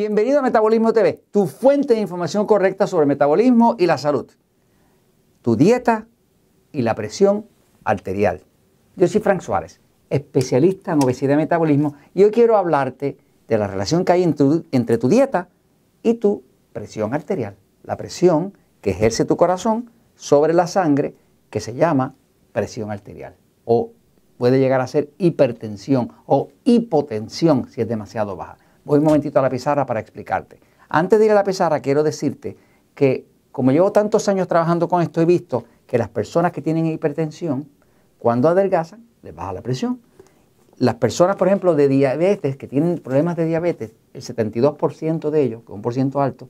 Bienvenido a Metabolismo TV, tu fuente de información correcta sobre metabolismo y la salud. Tu dieta y la presión arterial. Yo soy Frank Suárez, especialista en obesidad y metabolismo, y hoy quiero hablarte de la relación que hay entre tu dieta y tu presión arterial. La presión que ejerce tu corazón sobre la sangre, que se llama presión arterial, o puede llegar a ser hipertensión o hipotensión si es demasiado baja. Voy un momentito a la pizarra para explicarte. Antes de ir a la pizarra, quiero decirte que como llevo tantos años trabajando con esto, he visto que las personas que tienen hipertensión, cuando adelgazan, les baja la presión. Las personas, por ejemplo, de diabetes, que tienen problemas de diabetes, el 72% de ellos, que es un por ciento alto,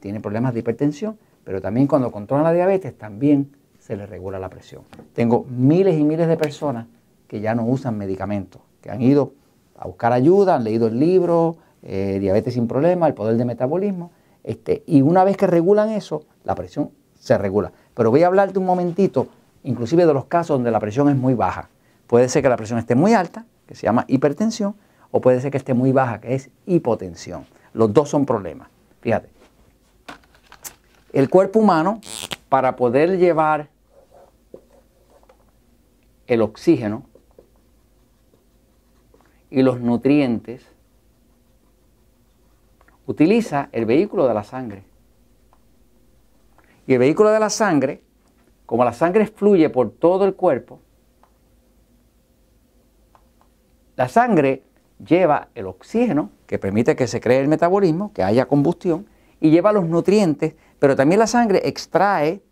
tienen problemas de hipertensión, pero también cuando controlan la diabetes, también se les regula la presión. Tengo miles y miles de personas que ya no usan medicamentos, que han ido a buscar ayuda, han leído el libro, eh, Diabetes sin problema, el poder de metabolismo, este, y una vez que regulan eso, la presión se regula. Pero voy a hablarte un momentito, inclusive de los casos donde la presión es muy baja. Puede ser que la presión esté muy alta, que se llama hipertensión, o puede ser que esté muy baja, que es hipotensión. Los dos son problemas. Fíjate, el cuerpo humano, para poder llevar el oxígeno y los nutrientes, utiliza el vehículo de la sangre. Y el vehículo de la sangre, como la sangre fluye por todo el cuerpo, la sangre lleva el oxígeno, que permite que se cree el metabolismo, que haya combustión, y lleva los nutrientes, pero también la sangre extrae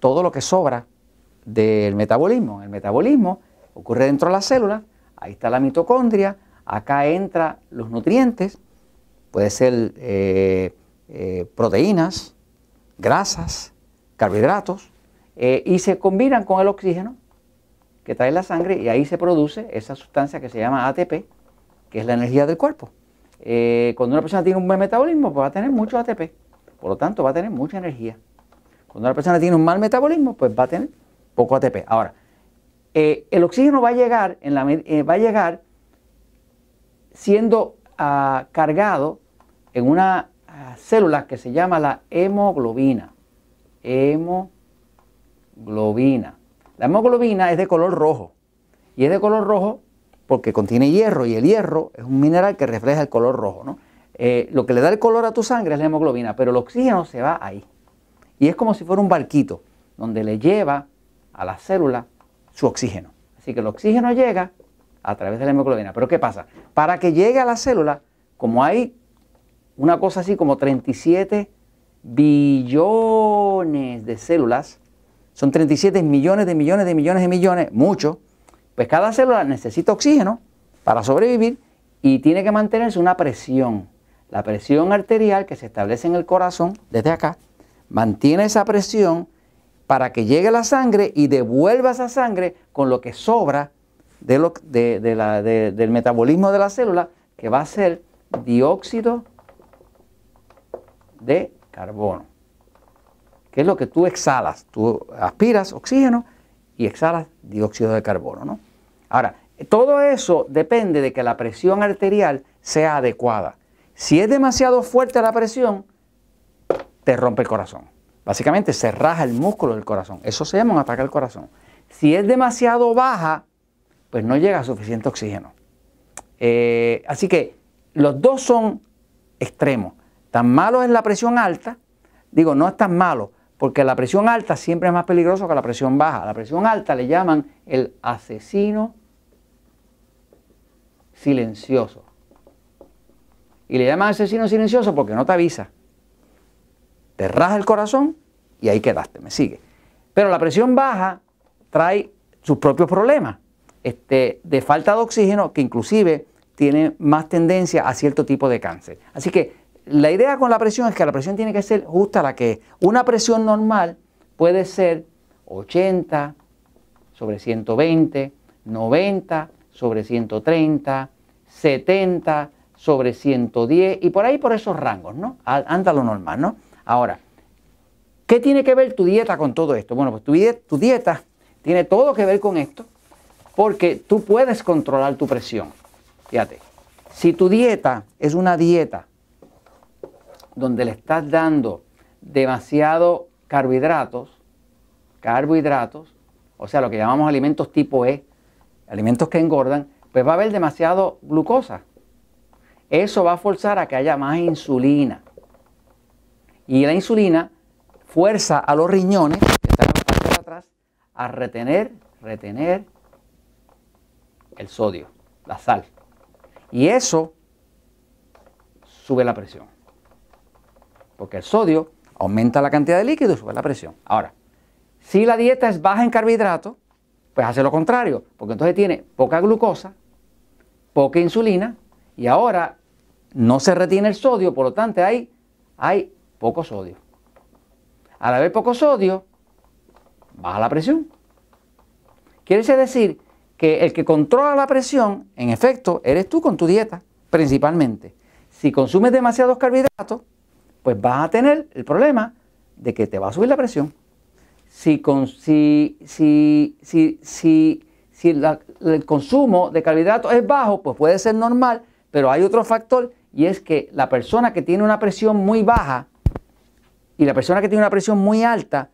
todo lo que sobra del metabolismo. El metabolismo ocurre dentro de la célula, ahí está la mitocondria, acá entran los nutrientes, puede ser eh, eh, proteínas, grasas, carbohidratos, eh, y se combinan con el oxígeno que trae la sangre y ahí se produce esa sustancia que se llama ATP, que es la energía del cuerpo. cuando una persona tiene un buen metabolismo, pues va a tener mucho ATP, por lo tanto va a tener mucha energía. Cuando una persona tiene un mal metabolismo, pues va a tener poco ATP. Ahora, eh, el oxígeno va a llegar, eh, va a llegar siendo ah, cargado en una ah, célula que se llama la hemoglobina. Hemoglobina. La hemoglobina es de color rojo. Y es de color rojo porque contiene hierro y el hierro es un mineral que refleja el color rojo. ¿no? Eh, lo que le da el color a tu sangre es la hemoglobina, pero el oxígeno se va ahí. Y es como si fuera un barquito donde le lleva a la célula su oxígeno. Así que el oxígeno llega a través de la hemoglobina. Pero ¿qué pasa? Para que llegue a la célula, como hay una cosa así como 37 billones de células, son 37 millones de millones de millones de millones, mucho, pues cada célula necesita oxígeno para sobrevivir y tiene que mantenerse una presión. La presión arterial que se establece en el corazón, desde acá, mantiene esa presión para que llegue la sangre y devuelva esa sangre con lo que sobra del metabolismo de la célula, que va a ser dióxido de carbono, que es lo que tú exhalas. Tú aspiras oxígeno y exhalas dióxido de carbono. ¿no? Ahora, todo eso depende de que la presión arterial sea adecuada. Si es demasiado fuerte la presión, te rompe el corazón. Básicamente se raja el músculo del corazón. Eso se llama un ataque al corazón. Si es demasiado baja, pues no llega suficiente oxígeno. Eh, así que los dos son extremos. Tan malo es la presión alta, digo, no es tan malo, porque la presión alta siempre es más peligroso que la presión baja. La presión alta le llaman el asesino silencioso. Y le llaman asesino silencioso porque no te avisa te raja el corazón y ahí quedaste, me sigue. Pero la presión baja trae sus propios problemas este, de falta de oxígeno que inclusive tiene más tendencia a cierto tipo de cáncer. Así que la idea con la presión es que la presión tiene que ser justa a la que Una presión normal puede ser 80 sobre 120, 90 sobre 130, 70 sobre 110 y por ahí por esos rangos, ¿no? Anda lo normal, ¿no? Ahora, ¿qué tiene que ver tu dieta con todo esto? Bueno, pues tu dieta, tiene todo que ver con esto porque tú puedes controlar tu presión. Fíjate, Si tu dieta es una dieta donde le estás dando demasiado carbohidratos, carbohidratos, o sea, lo que llamamos alimentos tipo E, alimentos que engordan, pues va a haber demasiado glucosa. Eso va a forzar a que haya más insulina. Y la insulina fuerza a los riñones, que están en la atrás, a retener, retener el sodio, la sal. Y eso sube la presión. Porque el sodio aumenta la cantidad de líquido y sube la presión. Ahora, si la dieta es baja en carbohidratos, pues hace lo contrario, porque entonces tiene poca glucosa, poca insulina y ahora no se retiene el sodio, por lo tanto hay, hay poco sodio. Al haber poco sodio, baja la presión. Quiere decir que el que controla la presión, en efecto, eres tú con tu dieta, principalmente. Si consumes demasiados carbohidratos, pues vas a tener el problema de que te va a subir la presión. Si, si, si, si el consumo de carbohidratos es bajo, pues puede ser normal, pero hay otro factor y es que la persona que tiene una presión muy baja y la persona que tiene una presión muy alta,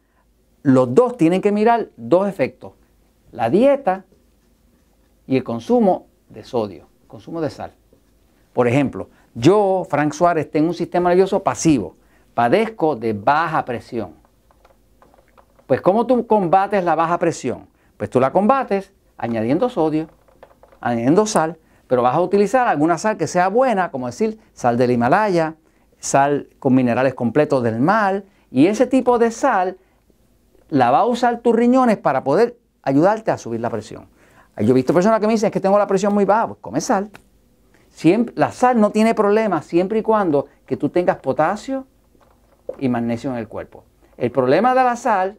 los dos tienen que mirar dos efectos. La dieta y el consumo de sodio, consumo de sal. Por ejemplo, yo, Frank Suárez, tengo un sistema nervioso pasivo, padezco de baja presión. Pues ¿cómo tú combates la baja presión? Pues tú la combates añadiendo sodio, añadiendo sal, pero vas a utilizar alguna sal que sea buena, como decir sal del Himalaya, sal con minerales completos del mar, y ese tipo de sal la va a usar tus riñones para poder ayudarte a subir la presión. Yo he visto personas que me dicen que tengo la presión muy baja, pues come sal. Siempre, la sal no tiene problema siempre y cuando que tú tengas potasio y magnesio en el cuerpo. El problema de la sal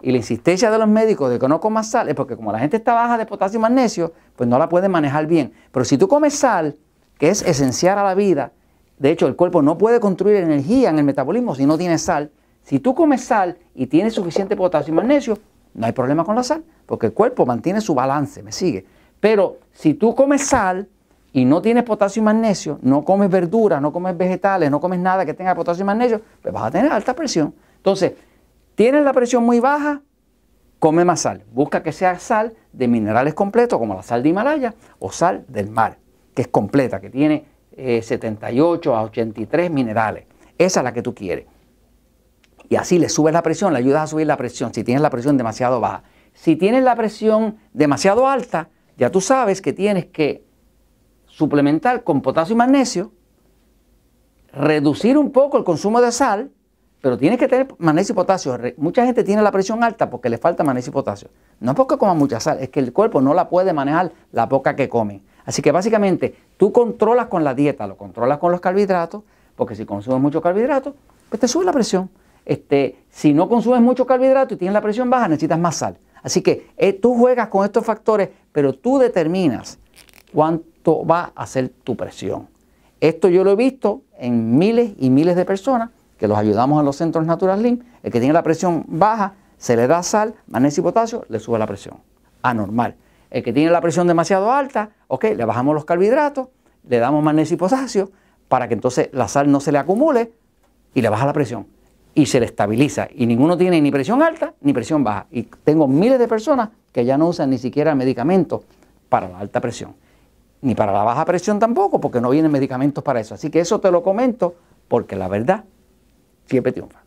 y la insistencia de los médicos de que no comas sal es porque como la gente está baja de potasio y magnesio, pues no la pueden manejar bien. Pero si tú comes sal, que es esencial a la vida, de hecho el cuerpo no puede construir energía en el metabolismo si no tiene sal. Si tú comes sal y tienes suficiente potasio y magnesio, no hay problema con la sal, porque el cuerpo mantiene su balance, me sigue. Pero si tú comes sal y no tienes potasio y magnesio, no comes verduras, no comes vegetales, no comes nada que tenga potasio y magnesio, pues vas a tener alta presión. Entonces, tienes la presión muy baja, come más sal. Busca que sea sal de minerales completos, como la sal de Himalaya o sal del mar, que es completa, que tiene 78 eh, a 83 minerales. Esa es la que tú quieres y así le subes la presión, le ayudas a subir la presión si tienes la presión demasiado baja. Si tienes la presión demasiado alta, ya tú sabes que tienes que suplementar con potasio y magnesio, reducir un poco el consumo de sal, pero tienes que tener magnesio y potasio. Mucha gente tiene la presión alta porque le falta magnesio y potasio. No es porque coma mucha sal, es que el cuerpo no la puede manejar la poca que come. Así que básicamente tú controlas con la dieta, lo controlas con los carbohidratos, porque si consumes mucho carbohidratos, pues te sube la presión. Este, si no consumes mucho carbohidrato y tienes la presión baja, necesitas más sal. Así que eh, tú juegas con estos factores, pero tú determinas cuánto va a ser tu presión. Esto yo lo he visto en miles y miles de personas que los ayudamos en los centros Natural Link. El que tiene la presión baja, se le da sal, magnesio y potasio, le sube la presión. Anormal. El que tiene la presión demasiado alta, ok, le bajamos los carbohidratos, le damos magnesio y potasio para que entonces la sal no se le acumule y le baja la presión y se le estabiliza. Y ninguno tiene ni presión alta ni presión baja. Y tengo miles de personas que ya no usan ni siquiera medicamentos para la alta presión. Ni para la baja presión tampoco, porque no vienen medicamentos para eso. Así que eso te lo comento porque la verdad siempre triunfa.